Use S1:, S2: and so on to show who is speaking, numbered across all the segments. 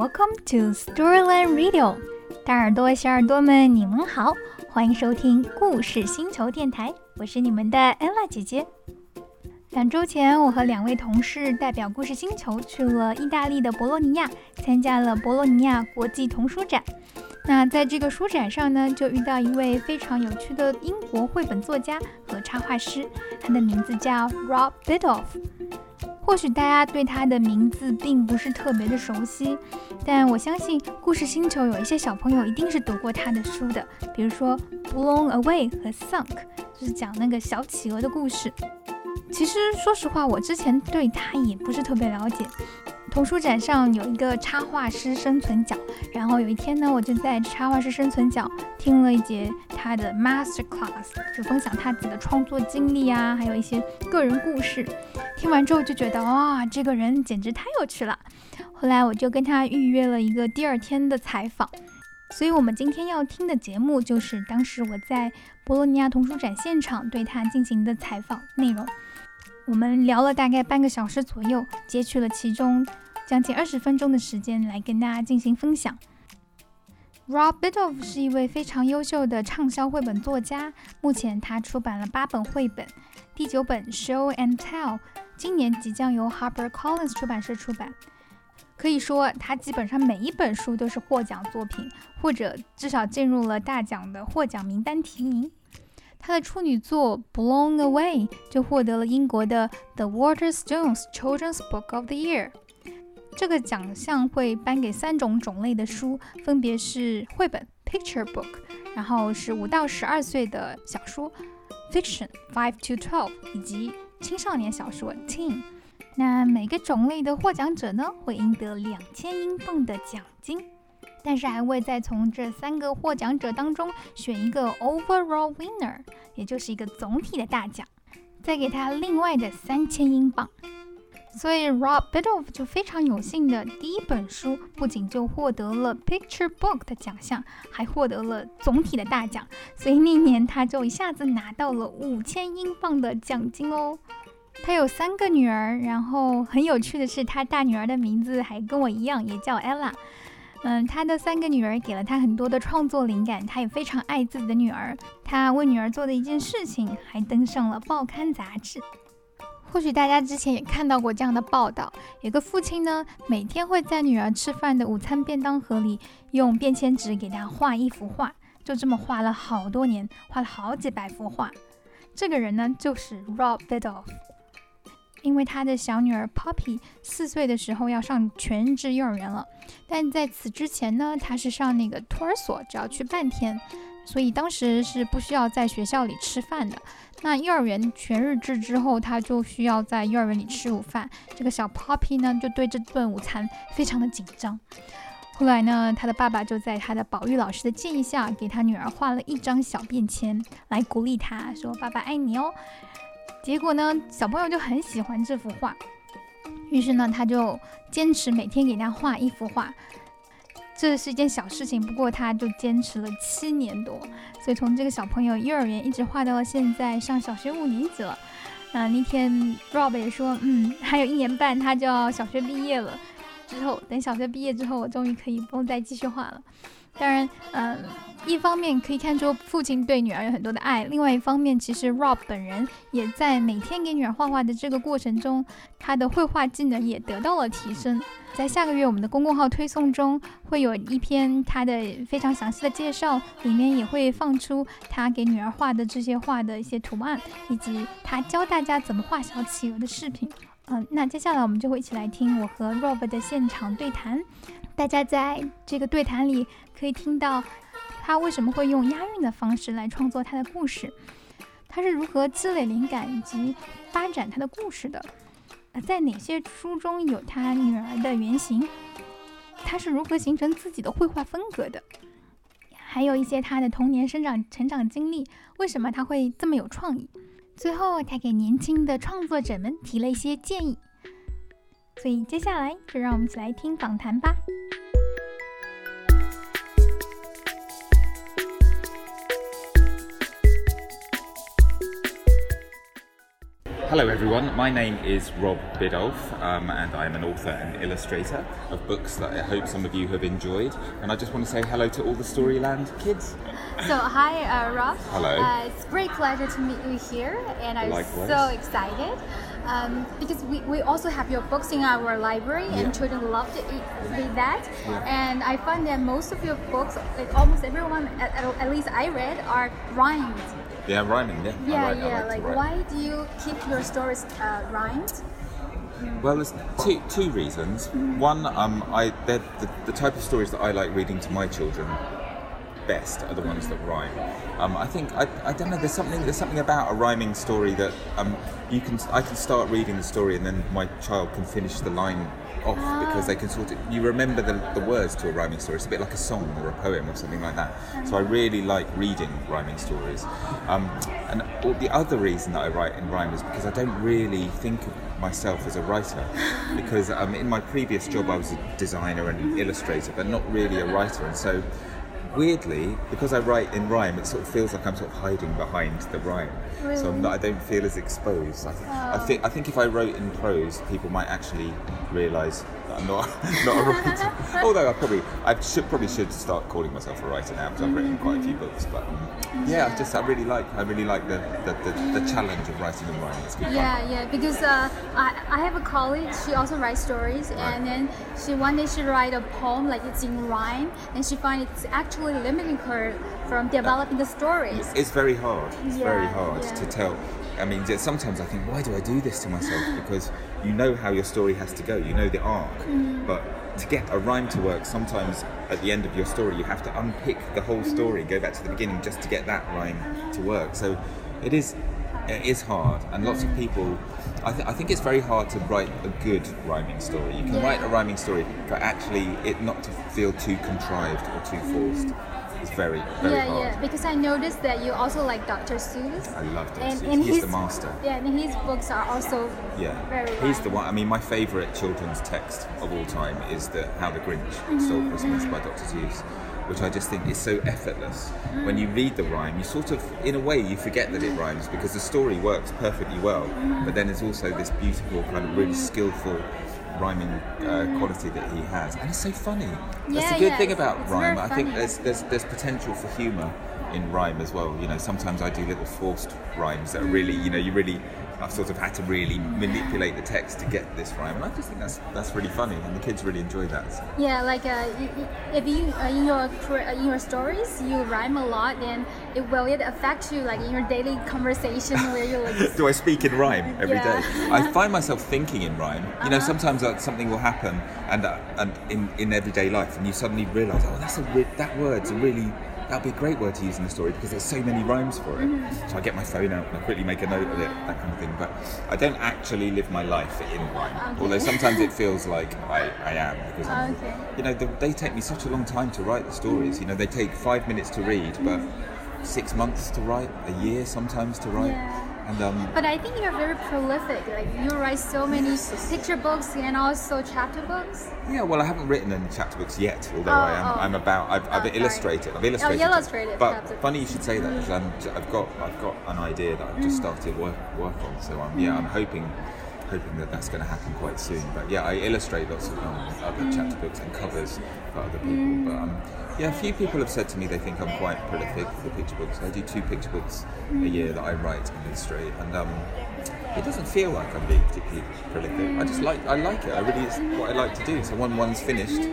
S1: Welcome to Storyland Radio，大耳朵、小耳朵们，你们好，欢迎收听故事星球电台，我是你们的 Ella 姐姐。两周前，我和两位同事代表故事星球去了意大利的博洛尼亚，参加了博洛尼亚国际童书展。那在这个书展上呢，就遇到一位非常有趣的英国绘本作家和插画师，他的名字叫 Rob Biddulph。或许大家对他的名字并不是特别的熟悉，但我相信故事星球有一些小朋友一定是读过他的书的，比如说《Blown Away》和《Sunk》，就是讲那个小企鹅的故事。其实说实话，我之前对他也不是特别了解。童书展上有一个插画师生存角，然后有一天呢，我就在插画师生存角听了一节他的 master class，就分享他自己的创作经历啊，还有一些个人故事。听完之后就觉得哇，这个人简直太有趣了。后来我就跟他预约了一个第二天的采访。所以，我们今天要听的节目就是当时我在博洛尼亚童书展现场对他进行的采访内容。我们聊了大概半个小时左右，截取了其中将近二十分钟的时间来跟大家进行分享。Rob Biddulph 是一位非常优秀的畅销绘本作家，目前他出版了八本绘本，第九本 Show and Tell 今年即将由 Harper Collins 出版社出版。可以说，他基本上每一本书都是获奖作品，或者至少进入了大奖的获奖名单提名。他的处女作《Blown Away》就获得了英国的 The Waterstones Children's Book of the Year。这个奖项会颁给三种种类的书，分别是绘本 （Picture Book），然后是五到十二岁的小说 （Fiction，Five to Twelve） 以及青少年小说 （Teen）。那每个种类的获奖者呢，会赢得两千英镑的奖金。但是还会再从这三个获奖者当中选一个 overall winner，也就是一个总体的大奖，再给他另外的三千英镑。所以 Rob Biddulph 就非常有幸的，第一本书不仅就获得了 Picture Book 的奖项，还获得了总体的大奖。所以那年他就一下子拿到了五千英镑的奖金哦。他有三个女儿，然后很有趣的是，他大女儿的名字还跟我一样，也叫 Ella。嗯，他的三个女儿给了他很多的创作灵感，他也非常爱自己的女儿。他为女儿做的一件事情，还登上了报刊杂志。或许大家之前也看到过这样的报道：有个父亲呢，每天会在女儿吃饭的午餐便当盒里用便签纸给她画一幅画，就这么画了好多年，画了好几百幅画。这个人呢，就是 Rob Biddle。因为他的小女儿 Poppy 四岁的时候要上全日制幼儿园了，但在此之前呢，他是上那个托儿所，只要去半天，所以当时是不需要在学校里吃饭的。那幼儿园全日制之后，他就需要在幼儿园里吃午饭。这个小 Poppy 呢，就对这顿午餐非常的紧张。后来呢，他的爸爸就在他的保育老师的建议下，给他女儿画了一张小便签，来鼓励他说：“爸爸爱你哦。”结果呢，小朋友就很喜欢这幅画，于是呢，他就坚持每天给他画一幅画。这是一件小事情，不过他就坚持了七年多，所以从这个小朋友幼儿园一直画到了现在上小学五年级了。那那天 Rob 也说，嗯，还有一年半他就要小学毕业了，之后等小学毕业之后，我终于可以不用再继续画了。当然，嗯，一方面可以看出父亲对女儿有很多的爱，另外一方面，其实 Rob 本人也在每天给女儿画画的这个过程中，他的绘画技能也得到了提升。在下个月我们的公共号推送中，会有一篇他的非常详细的介绍，里面也会放出他给女儿画的这些画的一些图案，以及他教大家怎么画小企鹅的视频。嗯，那接下来我们就会一起来听我和 Rob 的现场对谈。大家在这个对谈里可以听到他为什么会用押韵的方式来创作他的故事，他是如何积累灵感以及发展他的故事的，在哪些书中有他女儿的原型，他是如何形成自己的绘画风格的，还有一些他的童年生长成长经历，为什么他会这么有创意？最后，他给年轻的创作者们提了一些建议。所以接下来就让我们一起来听访谈吧。
S2: Hello, everyone. My name is Rob Biddulph, um, and I am an author and illustrator of books that I hope some of you have enjoyed. And I just want to say hello to all the Storyland kids.
S3: So, hi, uh, Rob.
S2: Hello.
S3: Uh, it's great pleasure to meet you here, and I'm
S2: Likewise.
S3: so excited um, because we, we also have your books in our library,
S2: Yeah.
S3: and children love to eat, read that.
S2: Yeah.
S3: And I find that most of your books, like almost everyone, at, at, at least I read, are rhymed.
S2: Yeah, rhyming. Yeah.
S3: Yeah,
S2: write-
S3: yeah. Like,
S2: write.
S3: why do you keep your stories uh, rhymed?
S2: Well, there's two two reasons. One, um, I they're the, the type of stories that I like reading to my children best are the ones that rhyme. Um, I think I, I don't know. There's something there's something about a rhyming story that um, you can I can start reading the story and then my child can finish the line off because they can sort of you remember the, the words to a rhyming story. It's a bit like a song or a poem or something like that. So I really like reading rhyming stories. Um, and all- the other reason that I write in rhyme is because I don't really think of myself as a writer because um, in my previous job I was a designer and an illustrator but not really a writer and so weirdly because I write in rhyme it sort of feels like I'm sort of hiding behind the rhyme. So I'm not, I don't feel as exposed. I, th- I oh. think I think if I wrote in prose people might actually realise not not a writer although I probably I should probably should start calling myself a writer now because I've written quite a few books but um, yeah I just I really like I really like the the, the, the challenge of writing in rhyme it's good fun.
S3: Yeah, yeah, because uh, I, I have a colleague, she also writes stories, and then she one day she write a poem like it's in rhyme, and she find it's actually limiting her from developing the stories.
S2: It's very hard. It's very hard
S3: yeah.
S2: to tell. I mean, sometimes I think, why do I do this to myself? Because you know how your story has to go, you know the arc.
S3: Mm.
S2: But to get a rhyme to work, sometimes at the end of your story, you have to unpick the whole story, go back to the beginning just to get that rhyme to work. So it is, it is hard, and lots of people. I, th- I think it's very hard to write a good rhyming story. You can
S3: Yeah.
S2: write a rhyming story, but actually, it not to feel too contrived or too forced. It's very, very
S3: yeah,
S2: hard.
S3: yeah, because I noticed that you also like Dr. Seuss.
S2: I love Dr.
S3: And,
S2: Seuss.
S3: and
S2: He's
S3: his,
S2: the master.
S3: Yeah, and his books are also
S2: Yeah,
S3: very
S2: he's
S3: rhymed.
S2: the one. I mean, my favourite children's text of all time is the How the Grinch
S3: Mm-hmm,
S2: Stole Christmas by Dr. Seuss, which I just think is so effortless. When you read the rhyme, you sort of, in a way, you forget that it rhymes because the story works perfectly well.
S3: Mm-hmm.
S2: But then there's also this beautiful, kind of really skillful rhyming uh, quality that he has, and it's so funny. That's
S3: Yeah,
S2: the good
S3: yeah,
S2: thing about rhyme. I think there's there's there's potential for humour in rhyme as well. You know, sometimes I do little forced rhymes that are really, you know, you really, I've sort of had to really manipulate the text to get this rhyme, and I just think that's that's really funny, and the kids really enjoy that. So.
S3: Yeah, like uh, if you uh, in your uh, in your stories you rhyme a lot, then it will it affect you like in your daily conversation where you like
S2: Do I speak in rhyme every day?
S3: Yeah.
S2: I find myself thinking in rhyme. You know, sometimes uh, something will happen, and uh, and in, in everyday life, and you suddenly realise, oh, that's a that word's a really that'd be a great word to use in the story because there's so many rhymes for it. Mm-hmm. So I get my phone out and I quickly make a note of it, that kind of thing. But I don't actually live my life in rhyme.
S3: Okay.
S2: Although sometimes it feels like I, I am because I'm,
S3: Okay.
S2: you know the, they take me such a long time to write the stories. Mm-hmm. You know, they take five minutes to read, but mm-hmm. six months to write, a year sometimes to write.
S3: Yeah.
S2: And um,
S3: But I think you're very prolific. Like you write so many picture books and also chapter books.
S2: Yeah, well, I haven't written any chapter books yet, although
S3: Oh,
S2: I am.
S3: oh.
S2: I'm about. I've, I've
S3: Oh,
S2: illustrated. I've illustrated.
S3: illustrated
S2: But funny you should say that because I've got I've got an idea that I've just started work work on. So I'm yeah, I'm hoping hoping that that's going to happen quite soon. But yeah, I illustrate lots of um, other chapter books and covers for other people. But um, yeah, a few people have said to me they think I'm quite prolific for picture books. I do two picture books a year that I write and illustrate, and um, it doesn't feel like I'm being particularly prolific. I just like I like it. I really it's what I like to do. So when one's finished,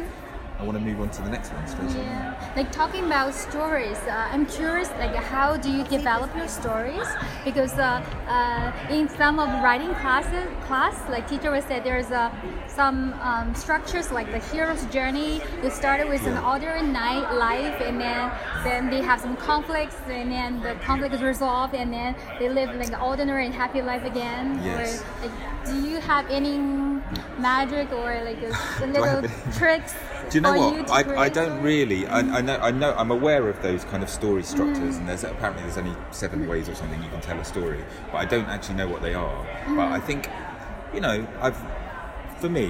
S2: I want to move on to the next one straight.
S3: Yeah. Like talking about stories, uh, I'm curious. Like, how do you develop your stories? Because uh, uh, in some of writing classes, class, like teacher would say, there's uh, some um, structures like the hero's journey. You started with an ordinary night life, and then then they have some conflicts, and then the conflict is resolved, and then they live like an ordinary and happy life again.
S2: Yes.
S3: Or, like, do you have any magic or like a, a little tricks?
S2: Do you know
S3: for
S2: what?
S3: you
S2: I, I don't really. I, I know. I know. I'm aware of those kind of story mm. structures, and there's apparently there's only seven ways or something you can tell a story, but I don't actually know what they are. But I mm. think, you know, I've, for me,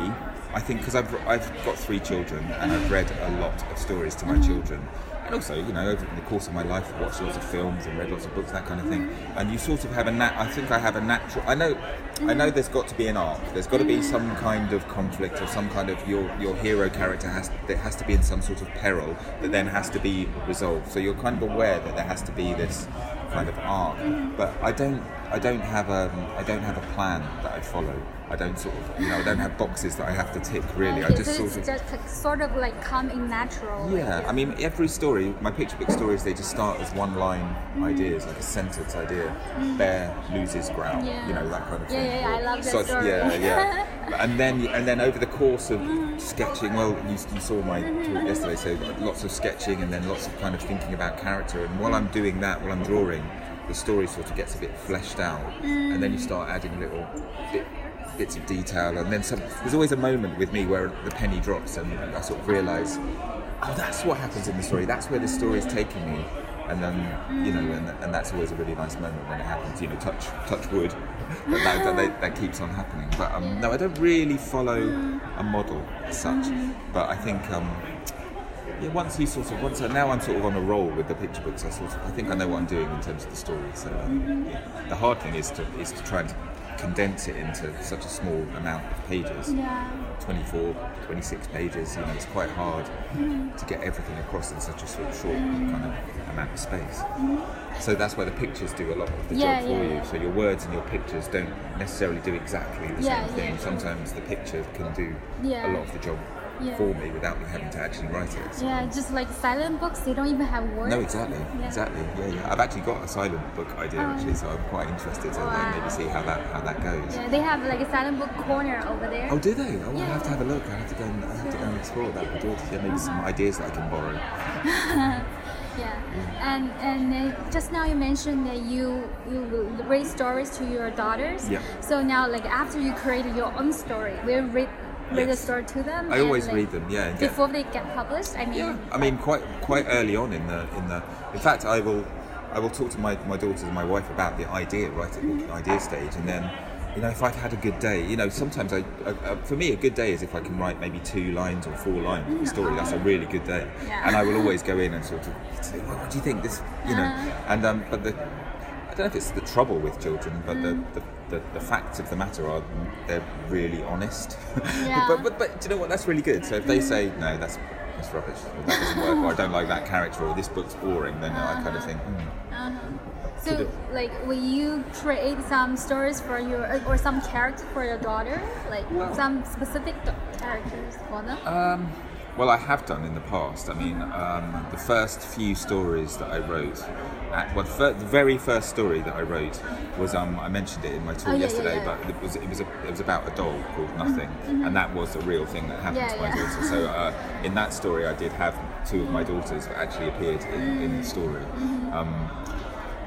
S2: I think because I've I've got three children and I've read a lot of stories to my mm. children. And also, you know, over the course of my life, I've watched lots of films and read lots of books, that kind of thing. Mm. And you sort of have a nat. I think I have a natural. I know, I know. Mm. There's got to be an arc. There's got to be mm. some kind of conflict or some kind of your your hero character has that has to be in some sort of peril that then has to be resolved. So you're kind of aware that there has to be this kind of arc. But I don't. I don't have a. I don't have a plan that I follow. I don't sort of. You know, I don't have boxes that I have to tick. Really, I just
S3: so
S2: sort
S3: it's
S2: of.
S3: just sort of like come in natural.
S2: Yeah, I mean, every story, my picture book stories, they just start as one line mm. ideas, like a sentence idea. Mm. Bear loses ground,
S3: Yeah.
S2: you know, that kind of thing.
S3: yeah, yeah, I love that
S2: So-
S3: story.
S2: Yeah, yeah. and then, and then over the course of mm. sketching, well, you, you saw my mm-hmm, talk mm-hmm. yesterday, so lots of sketching and then lots of kind of thinking about character. And while I'm doing that, while I'm drawing, the story sort of gets a bit fleshed out, and then you start adding little bit, bits of detail, and then some. There's always a moment with me where the penny drops, and I sort of realise, oh, that's what happens in the story. That's where the story is taking me, and then you know, and, and that's always a really nice moment when it happens. You know, touch touch wood, that, that, that, that keeps on happening. But um, no, I don't really follow a model as such, but I think. Um, yeah, once you sort of once I, now I'm sort of on a roll with the picture books. I sort of I think I know what I'm doing in terms of the story. So um, the hard thing is to is to try and condense it into such a small amount of pages.
S3: Yeah.
S2: 24, 26 pages. You know, it's quite hard to get everything across in such a sort of short kind of amount of space. So that's where the pictures do a lot of the
S3: Yeah,
S2: job for
S3: yeah,
S2: you. So your words and your pictures don't necessarily do exactly the same thing. Sometimes the picture can do a lot of the job
S3: Yeah.
S2: for me without me having to actually write it. So-
S3: Yeah, just like silent books, they don't even have words.
S2: no, exactly,
S3: Yeah.
S2: exactly. Yeah, yeah. I've actually got a silent book idea actually, so I'm quite interested to like, maybe see how that how that goes.
S3: Yeah, they have like a silent book corner over there.
S2: Oh, do they? Oh,
S3: Yeah.
S2: I have to have a look. I have to go and I have to go and explore that with daughters. Yeah, maybe some ideas that I can borrow.
S3: Yeah, and and uh, just now you mentioned that you you will read stories to your daughters.
S2: Yeah.
S3: So now, like after you create your own story, will you read the
S2: Yes.
S3: story to them?
S2: I always
S3: like,
S2: read them. Yeah. get-
S3: before they get published. I mean,
S2: Yeah, I mean, quite quite early on in the in the. In fact, I will I will talk to my, my daughters and my wife about the idea, right at the idea stage, and then. You know, if I've had a good day, you know, sometimes I, uh, uh, for me, a good day is if I can write maybe two lines or four lines of a story. That's a really good day,
S3: Yeah.
S2: and I will always go in and sort of say, well, "What do you think this?" You know,
S3: Uh-huh.
S2: and um, but the, I don't know if it's the trouble with children, but
S3: Mm.
S2: the, the, the, the facts of the matter are they're really honest.
S3: Yeah.
S2: but, but but do you know what? That's really good. So if they say no, that's that's rubbish, or that doesn't work, or I don't like that character, or this book's boring, then I kind of think, hmm.
S3: so like will you create some stories for your or some character for your daughter, like some specific do- characters for them?
S2: Um, well, I have done in the past. I mean, um, the first few stories that I wrote, at, well, fir- the very first story that I wrote was um, I mentioned it in my talk
S3: Oh, yeah, yeah,
S2: yesterday,
S3: yeah.
S2: but it was it was a, it was about a doll called Nothing, and that was a real thing that happened
S3: Yeah,
S2: to my
S3: yeah.
S2: daughter. So uh, in that story, I did have two of my daughters that actually appeared in, in the story. Um,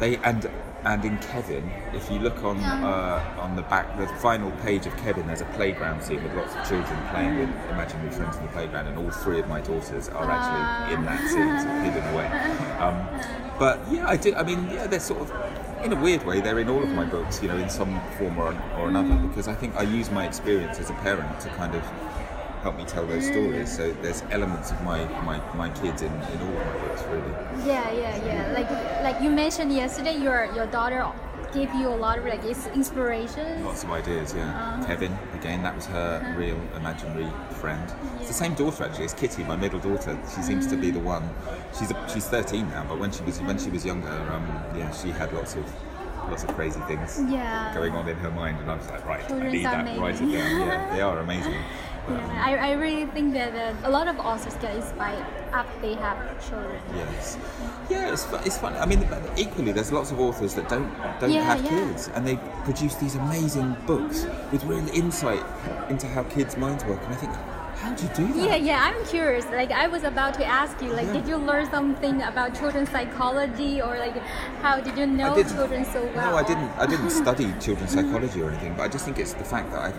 S2: they and and in Kevin, if you look on uh, on the back, the final page of Kevin, there's a playground scene with lots of children playing with imaginary friends in the playground, and all three of my daughters are actually in that scene, sort of hidden away. Um, but yeah, I did. I mean, yeah, they're sort of. In a weird way, they're in all of my books, you know, in some form or, or another, because I think I use my experience as a parent to kind of help me tell those stories. So there's elements of my, my, my kids in, in all of my books, really.
S3: Yeah, yeah, yeah. Like like you mentioned yesterday, your your daughter gave you a lot of like inspiration.
S2: Lots of ideas, yeah. Uh-huh. Kevin, again, that was her uh-huh. real imaginary friend. It's the same daughter actually. It's Kitty, my middle daughter. She seems to be mm-hmm. the one. She's a, she's 13 now, but when she was when she was younger, um, yeah, she had lots of lots of crazy things
S3: Yeah.
S2: going on in her mind, and I was like, right, I need that.
S3: amazing.
S2: Write it down. Yeah, they are amazing.
S3: Yeah, I, I really think that uh, a lot of authors get inspired after they have children.
S2: Yes. Yeah, it's, it's fun. I mean, equally, there's lots of authors that don't don't
S3: Yeah,
S2: have
S3: yeah.
S2: kids, and they produce these amazing books with real insight into how kids' minds work. And I think, how do you do that?
S3: Yeah, yeah, I'm curious. Like, I was about to ask you, like,
S2: Yeah.
S3: did you learn something about children's psychology, or like, how did you know children so well?
S2: No, I didn't. I didn't study children's psychology or anything, but I just think it's the fact that I've,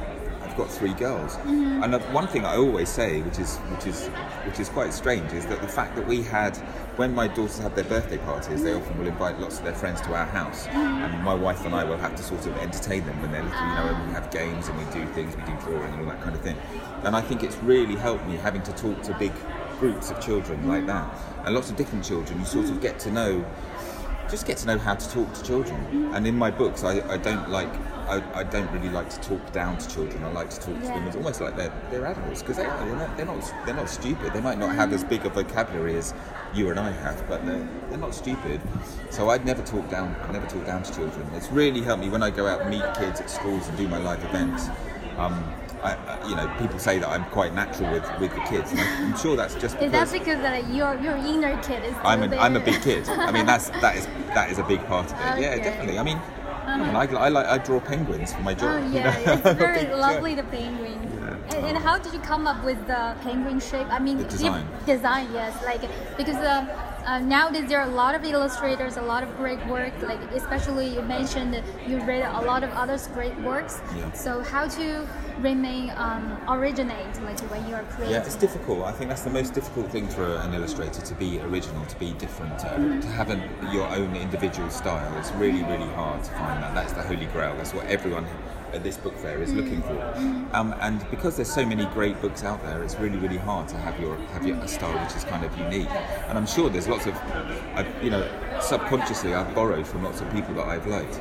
S2: I've got three girls.
S3: Mm-hmm.
S2: And one thing I always say, which is which is which is quite strange, is that the fact that we had, when my daughters have their birthday parties, they often will invite lots of their friends to our house,
S3: Mm-hmm.
S2: and my wife and I will have to sort of entertain them when they're little. You know, and we have games and we do things, we do drawing and all that kind of thing. And I think it's really helped me having to talk to big groups of children like that, and lots of different children. You sort of get to know, just get to know how to talk to children. And in my books, I, I don't like. I, I don't really like to talk down to children. I like to talk to them
S1: Yeah.
S2: as almost like they're, they're adults because they, they're, not, they're not they're not stupid. They might not have as big a vocabulary as you and I have, but they're, they're not stupid. So I'd never talk down I never talk down to children. It's really helped me when I go out and meet kids at schools and do my live events. Um, I, I- you know, people say that I'm quite natural with, with the kids. And I'm sure that's just
S1: Is that
S2: because
S1: because uh, your your inner kid is?
S2: I'm, an, I'm a big kid. I mean, that's that is that is a big part of it. Yeah, definitely. I mean, I, mean, I, I like I draw penguins for my job.
S1: Oh yeah, it's very lovely the penguin. And, and how did you come up with the penguin shape? I mean,
S2: The design.
S1: design, yes. Like because uh, uh, nowadays there are a lot of illustrators, a lot of great work. Like especially you mentioned you read a lot of others' great works.
S2: Yeah.
S1: So how to remain um, originate, like when you are creating?
S2: Yeah, it's difficult. I think that's the most difficult thing for an illustrator to be original, to be different, uh, to have an, your own individual style. It's really, really hard to find that. That's the holy grail. That's what everyone at this book fair is looking for. Um, and because there's so many great books out there, it's really, really hard to have your have your a style which is kind of unique. And I'm sure there's lots of, I, you know, subconsciously I've borrowed from lots of people that I've liked.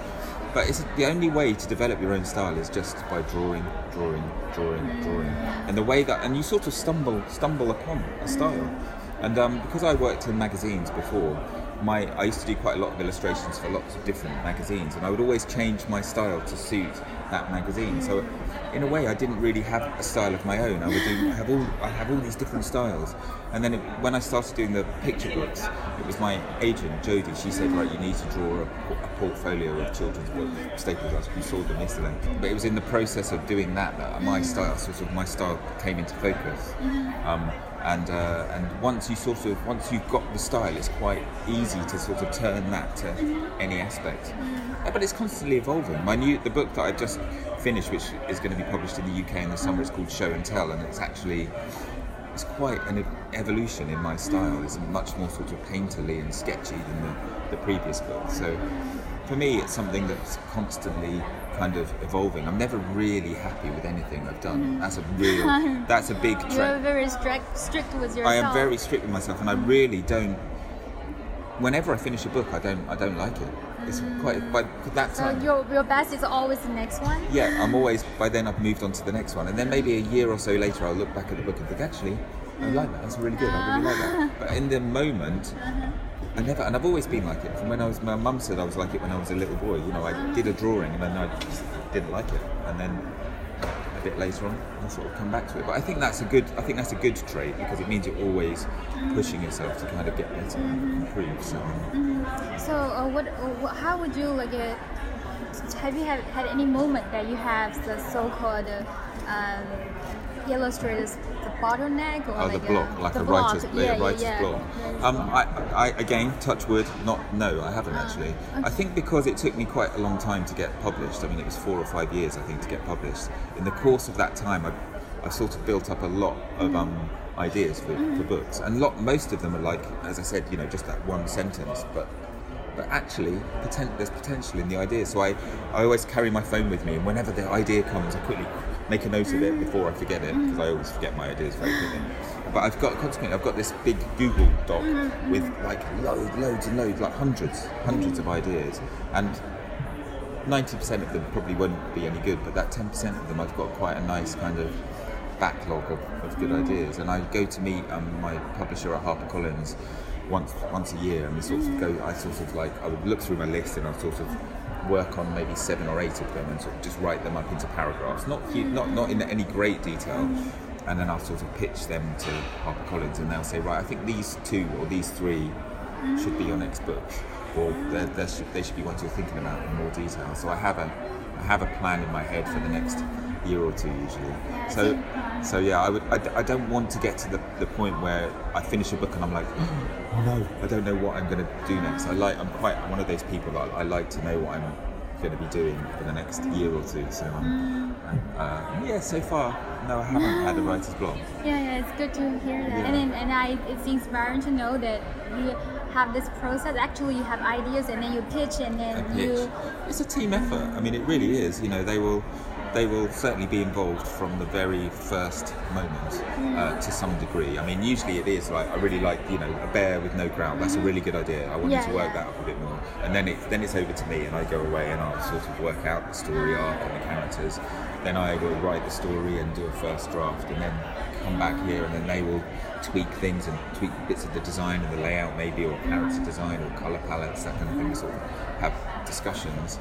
S2: But it's the only way to develop your own style is just by drawing, drawing, drawing, drawing, and the way that and you sort of stumble stumble upon a style. And um, because I worked in magazines before, my I used to do quite a lot of illustrations for lots of different magazines, and I would always change my style to suit that magazine. So, in a way, I didn't really have a style of my own. I would do have all I have all these different styles. And then it, when I started doing the picture books, it was my agent Jodie. She said, right, you need to draw a, a portfolio of children's books, Staples. Us. We saw them yesterday. But it was in the process of doing that that my style, sort of my style, came into focus. Um, and uh, and once you sort of once you've got the style, it's quite easy to sort of turn that to any aspect. Uh, But it's constantly evolving. My new the book that I've just finished, which is going to be published in the UK in the summer, is called Show and Tell, and it's actually it's quite an evolution in my style. It's much more sort of painterly and sketchy than the, the previous book. So for me, it's something that's constantly kind of evolving. I'm never really happy with anything I've done. Mm-hmm. That's a real, that's a big
S1: You're very strict, strict with yourself.
S2: I am very strict with myself, and I really don't. Whenever I finish a book, I don't, I don't like it. It's quite, mm. by that
S1: So
S2: time.
S1: your your best is always the next one.
S2: Yeah, I'm always. By then, I've moved on to the next one, and then maybe a year or so later, I'll look back at the book and think, actually, I like that. That's really good. I really like that. Ah. But in the moment, uh-huh. I never. And I've always been like it. From when I was, my mum said I was like it when I was a little boy. You know, I did a drawing, and then I just didn't like it, and then a bit later on, I sort of come back to it. But I think that's a good. I think that's a good trait because it means you're always pushing yourself to kind of get better, and improve. So.
S1: So, uh, what, uh, how would you like? Uh, have you had, had any moment that you have the so-called um, illustrators the bottleneck or
S2: Oh,
S1: like
S2: the block, like
S1: the
S2: a
S1: block?
S2: writer's,
S1: yeah,
S2: yeah, writer's
S1: yeah.
S2: block. Um, I, I, again, touch wood, not, no, I haven't actually. I think because it took me quite a long time to get published, I mean, it was four or five years, I think, to get published. In the course of that time, I, I sort of built up a lot of um, ideas for, for books. And lot, most of them are like, as I said, you know, just that one sentence, but but actually poten- there's potential in the idea so I, I always carry my phone with me and whenever the idea comes I quickly make a note of it before I forget it because I always forget my ideas very quickly. But I've got consequently I've got this big Google doc with like loads loads and loads like hundreds hundreds of ideas. And 90% of them probably won't be any good but that 10% of them I've got quite a nice kind of backlog of, of good ideas. And I go to meet um, my publisher at HarperCollins once once a year and we sort of go I sort of like I would look through my list and I'd sort of work on maybe seven or eight of them and sort of just write them up into paragraphs. Not not not in any great detail. And then I'll sort of pitch them to HarperCollins and they'll say right I think these two or these three should be your next book. Or should, they should be ones you're thinking about in more detail. So I have a I have a plan in my head for the next year or two usually so so yeah I would I don't want to get to the, the point where I finish a book and I'm like oh no I don't know what I'm going to do next I like I'm quite one of those people that I like to know what I'm going to be doing for the next year or two so um, and, uh, yeah so far no I haven't had a writer's block
S1: Yeah, yeah, it's good to hear that.
S2: Yeah.
S1: And then, and I, it's inspiring to know that you have this process. Actually, you have ideas, and then you pitch, and then
S2: pitch.
S1: you.
S2: It's a team effort. I mean, it really is. You know, they will. They will certainly be involved from the very first moment uh, to some degree. I mean, usually it is like I really like you know a bear with no crown. That's a really good idea. I want
S3: Yeah,
S2: you to work
S3: yeah.
S2: that up a bit more, and then it then it's over to me, and I go away and I'll sort of work out the story arc and the characters. Then I will write the story and do a first draft, and then come back here, and then they will tweak things and tweak bits of the design and the layout, maybe, or character design or color palettes, that kind of thing. Sort of have discussions.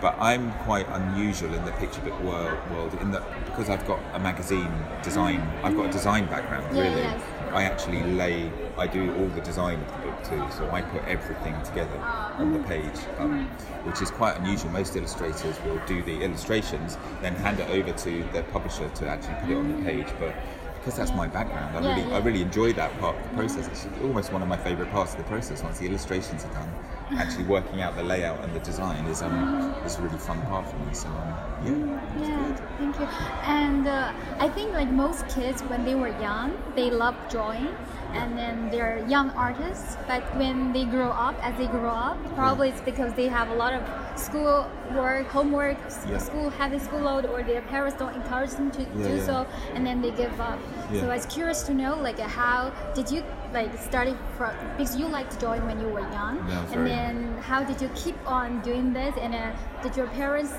S2: But I'm quite unusual in the picture book world, world in that because I've got a magazine design, I've got a design background.
S3: Yeah,
S2: really,
S3: yes.
S2: I actually lay, I do all the design of the book too. So I put everything together on the page, um, which is quite unusual. Most illustrators will do the illustrations, then hand it over to their publisher to actually put it on the page, but. Because that's my background, I
S3: Yeah,
S2: really,
S3: yeah.
S2: I really enjoy that part of the process. It's almost one of my favourite parts of the process. Once the illustrations are done, actually working out the layout and the design is um is a really fun part for me. So um, yeah,
S3: Yeah,
S2: good.
S3: thank you. And uh, I think like most kids when they were young, they love drawing, and then they're young artists. But when they grow up, as they grow up, probably it's because they have a lot of school work, homework,
S2: Yeah.
S3: school heavy school load, or their parents don't encourage them to
S2: Yeah,
S3: do
S2: yeah.
S3: so, and then they give up. So I was curious to know like how did you like starting from because you liked drawing when you were young, and then how did you keep on doing this? And uh, did your parents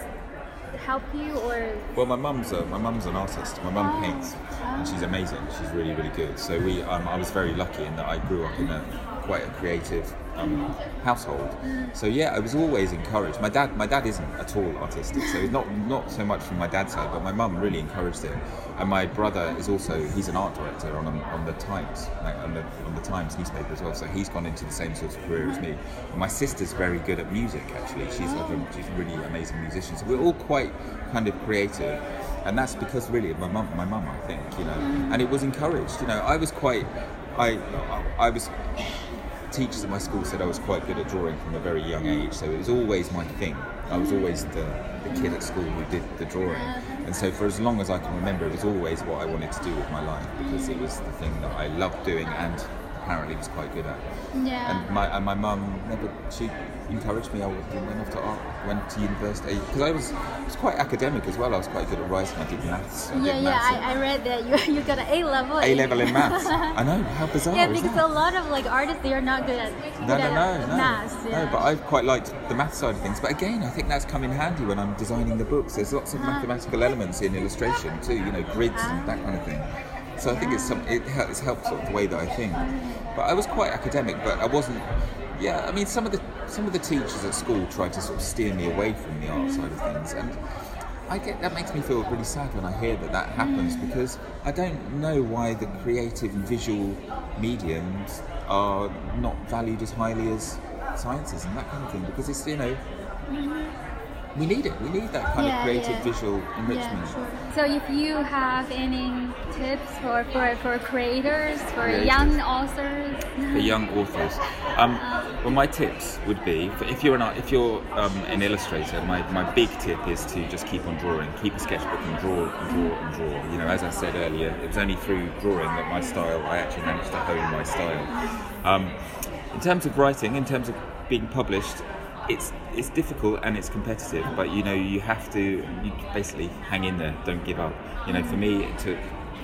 S3: help you or
S2: Well, my mum's a, my mum's an artist. My mum paints, and she's amazing. She's really, really good. So we, um, I was very lucky in that I grew up in a quite a creative um, household. So yeah, I was always encouraged. My dad, my dad isn't at all artistic, so not not so much from my dad's side, but my mum really encouraged it. And my brother is also he's an art director on on the Times, like on the on the Times newspaper as well. So he's gone into the same sort of career as me. And my sister's very good at music. Actually, she's like a, she's a really amazing musician. So we're all quite kind of creative and that's because really my mum my mum I think you know and it was encouraged you know I was quite I I was teachers at my school said I was quite good at drawing from a very young age so it was always my thing. I was always the, the kid at school who did the drawing. And so for as long as I can remember it was always what I wanted to do with my life because it was the thing that I loved doing and apparently was quite good at
S3: yeah
S2: and my and my mum never she encouraged me. Oh, I went off to art, went to university because I was I was quite academic as well. I was quite good at writing. I did maths. I
S3: yeah
S2: did
S3: yeah
S2: maths
S3: I, I read that you, you got an A level
S2: A level in maths. I know how bizarre
S3: yeah
S2: is
S3: because
S2: that?
S3: a lot of like artists they are not good at good
S2: No, no,
S3: at
S2: no, no.
S3: maths yeah.
S2: No, but I quite liked the math side of things. But again, I think that's come in handy when I'm designing the books. There's lots of uh-huh. mathematical elements in illustration too. You know, grids and that kind of thing. So I think it's some it it's helped sort of the way that I think. But I was quite academic, but I wasn't. Yeah, I mean, some of the some of the teachers at school tried to sort of steer me away from the art side of things, and I get that makes me feel really sad when I hear that that happens because I don't know why the creative and visual mediums are not valued as highly as sciences and that kind of thing because it's you know we need it. We need that kind
S3: Yeah,
S2: of creative
S3: yeah.
S2: visual enrichment.
S3: Yeah, sure. So if you have any tips for, for, for creators, for
S2: Creators.
S3: young authors,
S2: for young authors. Um, well, my tips would be for if you're an if you're um, an illustrator, my, my big tip is to just keep on drawing, keep a sketchbook and draw and draw and draw. You know, as I said earlier, it was only through drawing that my style I actually managed to hone my style. Um, in terms of writing, in terms of being published. It's, it's difficult and it's competitive, but you know you have to you basically hang in there. Don't give up. You know, for me it took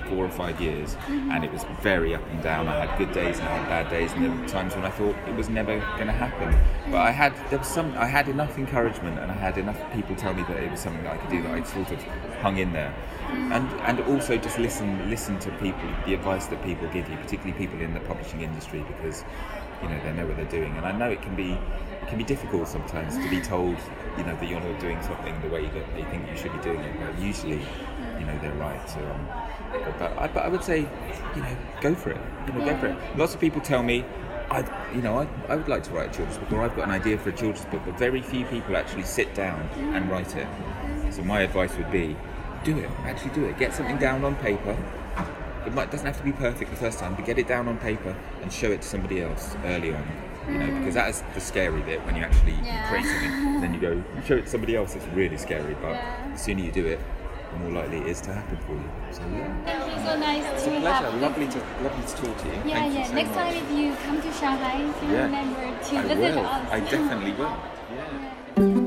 S2: four or five years, mm-hmm. and it was very up and down. I had good days and I had bad days, and there were times when I thought it was never going to happen. But I had there was some I had enough encouragement, and I had enough people tell me that it was something that I could do that I sort of hung in there, and and also just listen listen to people, the advice that people give you, particularly people in the publishing industry, because you know they know what they're doing, and I know it can be it can be difficult sometimes to be told you know that you're not doing something the way that they think you should be doing it, but usually you know they're right. So, um, but, I, but I would say, you know, go for it. You know, go for it. Lots of people tell me, I, you know, I, I would like to write a children's book, or I've got an idea for a children's book, but very few people actually sit down and write it. So my advice would be, do it. Actually, do it. Get something down on paper. It might, doesn't have to be perfect the first time, but get it down on paper and show it to somebody else early on. You know, because that is the scary bit when you actually
S3: Yeah.
S2: create something, and then you go you show it to somebody else. It's really scary, but
S3: Yeah.
S2: the sooner you do it, the more likely it is to happen for you. So yeah.
S3: Thank you. So nice
S2: It's
S3: to
S2: a pleasure.
S3: have.
S2: Lovely to lovely to talk to you.
S3: Yeah,
S2: Thank you
S3: yeah.
S2: so
S3: Next
S2: much.
S3: time if you come to Shanghai, if you
S2: Yeah.
S3: remember to
S2: I
S3: visit
S2: will.
S3: us.
S2: I definitely will. Yeah.
S3: Yeah.